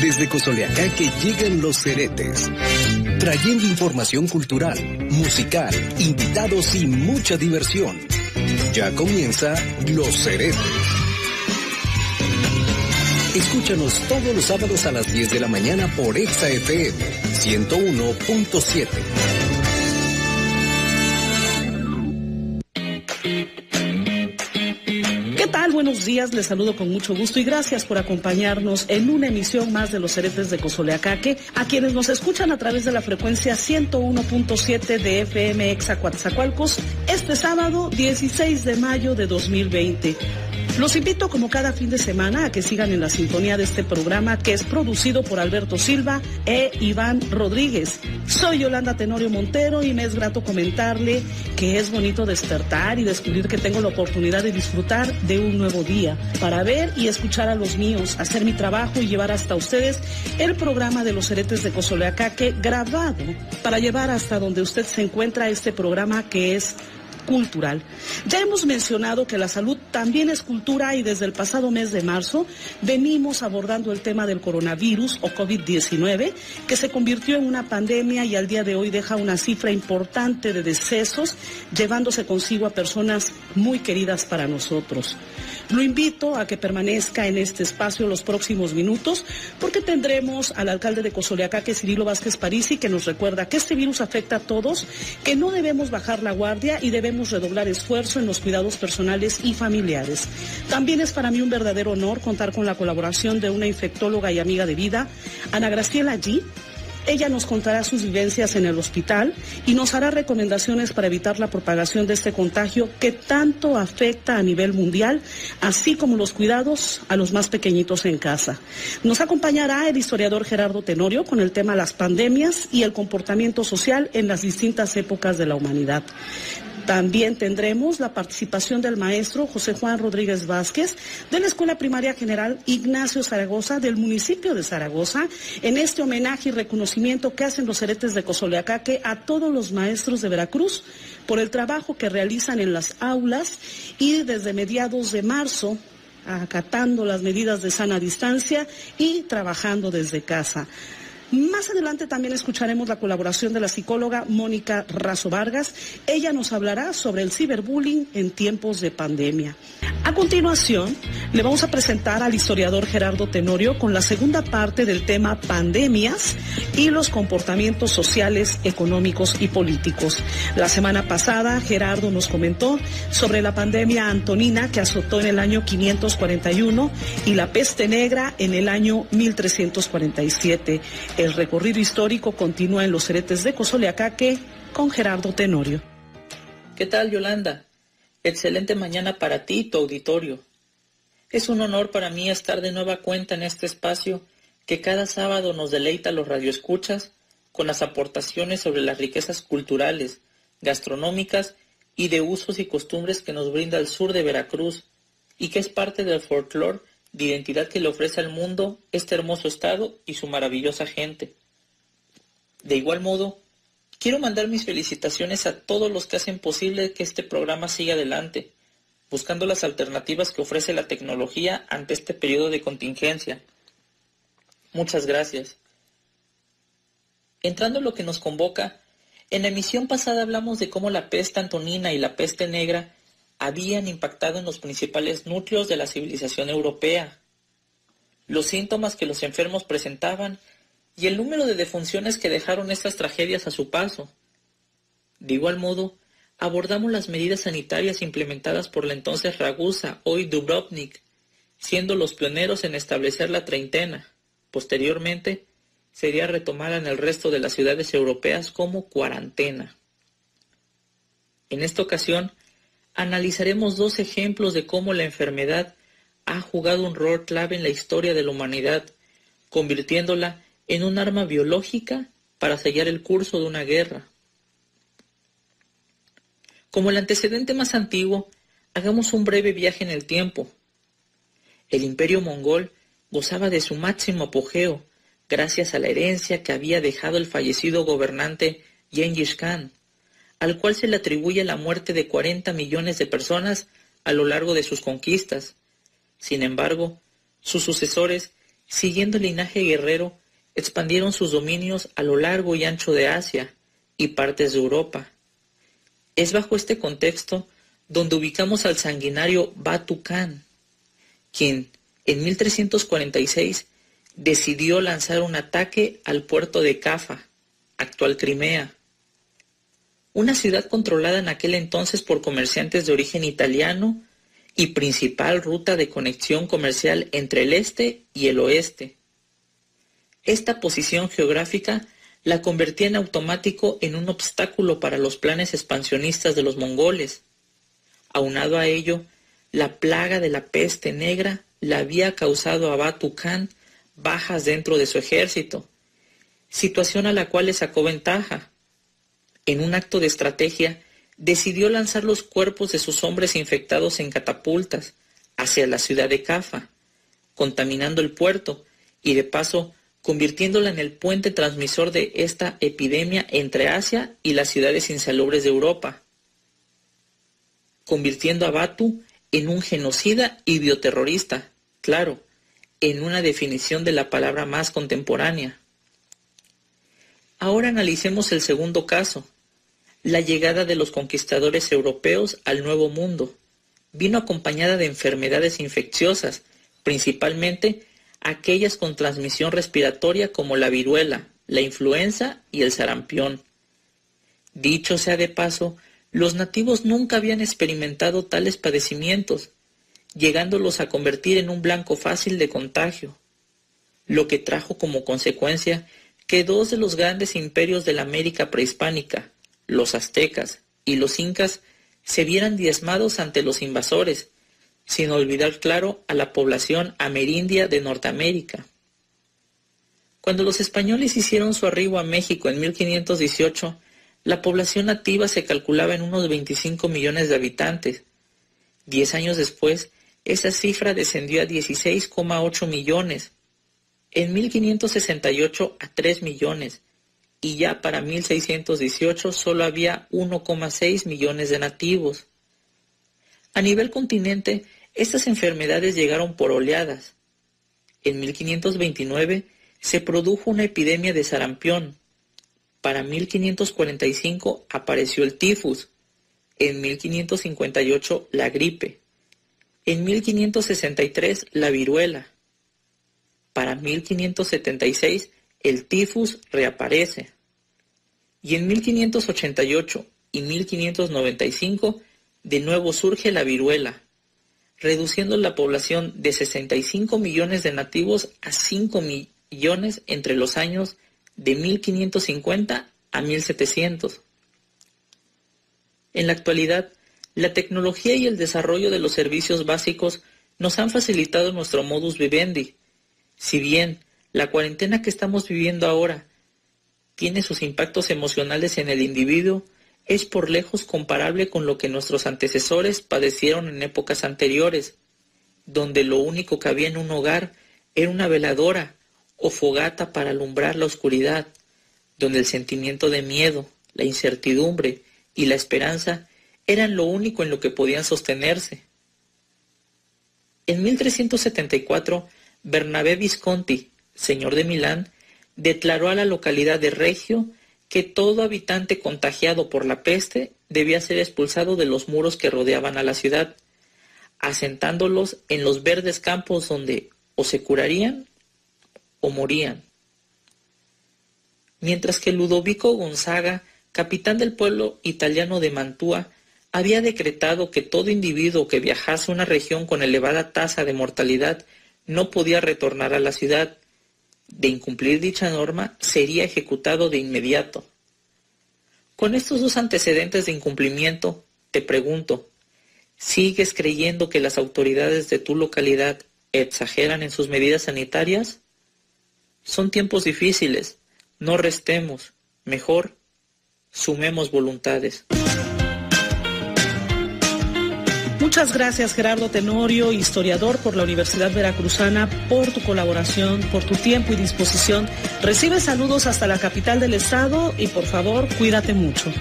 Desde Cosoleacaque llegan los ceretes, trayendo información cultural, musical, invitados y mucha diversión. Ya comienza Los Ceretes. Escúchanos todos los sábados a las 10 de la mañana por Exa FM 101.7. días, les saludo con mucho gusto y gracias por acompañarnos en una emisión más de los heretes de Cozoleacaque, a quienes nos escuchan a través de la frecuencia 101.7 de FM Exacuatzacualcos, este sábado 16 de mayo de 2020. Los invito como cada fin de semana a que sigan en la sintonía de este programa que es producido por Alberto Silva e Iván Rodríguez. Soy Yolanda Tenorio Montero y me es grato comentarle que es bonito despertar y descubrir que tengo la oportunidad de disfrutar de un nuevo día para ver y escuchar a los míos, hacer mi trabajo y llevar hasta ustedes el programa de los heretes de Cozoleacaque grabado para llevar hasta donde usted se encuentra este programa que es cultural. Ya hemos mencionado que la salud también es cultura y desde el pasado mes de marzo venimos abordando el tema del coronavirus o COVID-19, que se convirtió en una pandemia y al día de hoy deja una cifra importante de decesos, llevándose consigo a personas muy queridas para nosotros. Lo invito a que permanezca en este espacio los próximos minutos porque tendremos al alcalde de Cozoleacaque, Cirilo Vázquez Parisi, que nos recuerda que este virus afecta a todos, que no debemos bajar la guardia y debemos redoblar esfuerzo en los cuidados personales y familiares. También es para mí un verdadero honor contar con la colaboración de una infectóloga y amiga de vida, Ana Graciela G., ella nos contará sus vivencias en el hospital y nos hará recomendaciones para evitar la propagación de este contagio que tanto afecta a nivel mundial, así como los cuidados a los más pequeñitos en casa. Nos acompañará el historiador Gerardo Tenorio con el tema las pandemias y el comportamiento social en las distintas épocas de la humanidad. También tendremos la participación del maestro José Juan Rodríguez Vázquez de la Escuela Primaria General Ignacio Zaragoza del municipio de Zaragoza en este homenaje y reconocimiento que hacen los heretes de Cozoleacaque a todos los maestros de Veracruz por el trabajo que realizan en las aulas y desde mediados de marzo acatando las medidas de sana distancia y trabajando desde casa. Más adelante también escucharemos la colaboración de la psicóloga Mónica Razo Vargas. Ella nos hablará sobre el ciberbullying en tiempos de pandemia. A continuación, le vamos a presentar al historiador Gerardo Tenorio con la segunda parte del tema pandemias y los comportamientos sociales, económicos y políticos. La semana pasada, Gerardo nos comentó sobre la pandemia antonina que azotó en el año 541 y la peste negra en el año 1347. El recorrido histórico continúa en los heretes de Cozoleacaque con Gerardo Tenorio. ¿Qué tal, Yolanda? Excelente mañana para ti y tu auditorio. Es un honor para mí estar de nueva cuenta en este espacio que cada sábado nos deleita los radioescuchas con las aportaciones sobre las riquezas culturales, gastronómicas y de usos y costumbres que nos brinda el sur de Veracruz y que es parte del folclore de identidad que le ofrece al mundo este hermoso estado y su maravillosa gente. De igual modo, quiero mandar mis felicitaciones a todos los que hacen posible que este programa siga adelante, buscando las alternativas que ofrece la tecnología ante este periodo de contingencia. Muchas gracias. Entrando en lo que nos convoca, en la emisión pasada hablamos de cómo la peste antonina y la peste negra habían impactado en los principales núcleos de la civilización europea, los síntomas que los enfermos presentaban y el número de defunciones que dejaron estas tragedias a su paso. De igual modo, abordamos las medidas sanitarias implementadas por la entonces Ragusa, hoy Dubrovnik, siendo los pioneros en establecer la treintena. Posteriormente, sería retomada en el resto de las ciudades europeas como cuarentena. En esta ocasión, analizaremos dos ejemplos de cómo la enfermedad ha jugado un rol clave en la historia de la humanidad, convirtiéndola en un arma biológica para sellar el curso de una guerra. Como el antecedente más antiguo, hagamos un breve viaje en el tiempo. El imperio mongol gozaba de su máximo apogeo gracias a la herencia que había dejado el fallecido gobernante Genghis Khan al cual se le atribuye la muerte de 40 millones de personas a lo largo de sus conquistas. Sin embargo, sus sucesores siguiendo el linaje guerrero, expandieron sus dominios a lo largo y ancho de Asia y partes de Europa. Es bajo este contexto donde ubicamos al sanguinario Batu Khan, quien en 1346 decidió lanzar un ataque al puerto de Cafa, actual Crimea, una ciudad controlada en aquel entonces por comerciantes de origen italiano y principal ruta de conexión comercial entre el este y el oeste. Esta posición geográfica la convertía en automático en un obstáculo para los planes expansionistas de los mongoles. Aunado a ello, la plaga de la peste negra la había causado a Batu Khan bajas dentro de su ejército, situación a la cual le sacó ventaja. En un acto de estrategia, decidió lanzar los cuerpos de sus hombres infectados en catapultas hacia la ciudad de Cafa, contaminando el puerto y de paso convirtiéndola en el puente transmisor de esta epidemia entre Asia y las ciudades insalubres de Europa, convirtiendo a Batu en un genocida y bioterrorista, claro, en una definición de la palabra más contemporánea. Ahora analicemos el segundo caso, la llegada de los conquistadores europeos al Nuevo Mundo. Vino acompañada de enfermedades infecciosas, principalmente aquellas con transmisión respiratoria como la viruela, la influenza y el sarampión. Dicho sea de paso, los nativos nunca habían experimentado tales padecimientos, llegándolos a convertir en un blanco fácil de contagio, lo que trajo como consecuencia que dos de los grandes imperios de la América prehispánica, los aztecas y los incas, se vieran diezmados ante los invasores, sin olvidar, claro, a la población amerindia de Norteamérica. Cuando los españoles hicieron su arribo a México en 1518, la población nativa se calculaba en unos 25 millones de habitantes. Diez años después, esa cifra descendió a 16,8 millones. En 1568 a 3 millones. Y ya para 1618 solo había 1,6 millones de nativos. A nivel continente, estas enfermedades llegaron por oleadas. En 1529 se produjo una epidemia de sarampión. Para 1545 apareció el tifus. En 1558 la gripe. En 1563 la viruela. Para 1576 el tifus reaparece. Y en 1588 y 1595 de nuevo surge la viruela reduciendo la población de 65 millones de nativos a 5 millones entre los años de 1550 a 1700. En la actualidad, la tecnología y el desarrollo de los servicios básicos nos han facilitado nuestro modus vivendi. Si bien la cuarentena que estamos viviendo ahora tiene sus impactos emocionales en el individuo, es por lejos comparable con lo que nuestros antecesores padecieron en épocas anteriores, donde lo único que había en un hogar era una veladora o fogata para alumbrar la oscuridad, donde el sentimiento de miedo, la incertidumbre y la esperanza eran lo único en lo que podían sostenerse. En 1374, Bernabé Visconti, señor de Milán, declaró a la localidad de Regio que todo habitante contagiado por la peste debía ser expulsado de los muros que rodeaban a la ciudad, asentándolos en los verdes campos donde o se curarían o morían. Mientras que Ludovico Gonzaga, capitán del pueblo italiano de Mantua, había decretado que todo individuo que viajase a una región con elevada tasa de mortalidad no podía retornar a la ciudad, de incumplir dicha norma sería ejecutado de inmediato. Con estos dos antecedentes de incumplimiento, te pregunto, ¿sigues creyendo que las autoridades de tu localidad exageran en sus medidas sanitarias? Son tiempos difíciles, no restemos, mejor sumemos voluntades. Muchas gracias Gerardo Tenorio, historiador por la Universidad Veracruzana, por tu colaboración, por tu tiempo y disposición. Recibe saludos hasta la capital del estado y por favor cuídate mucho.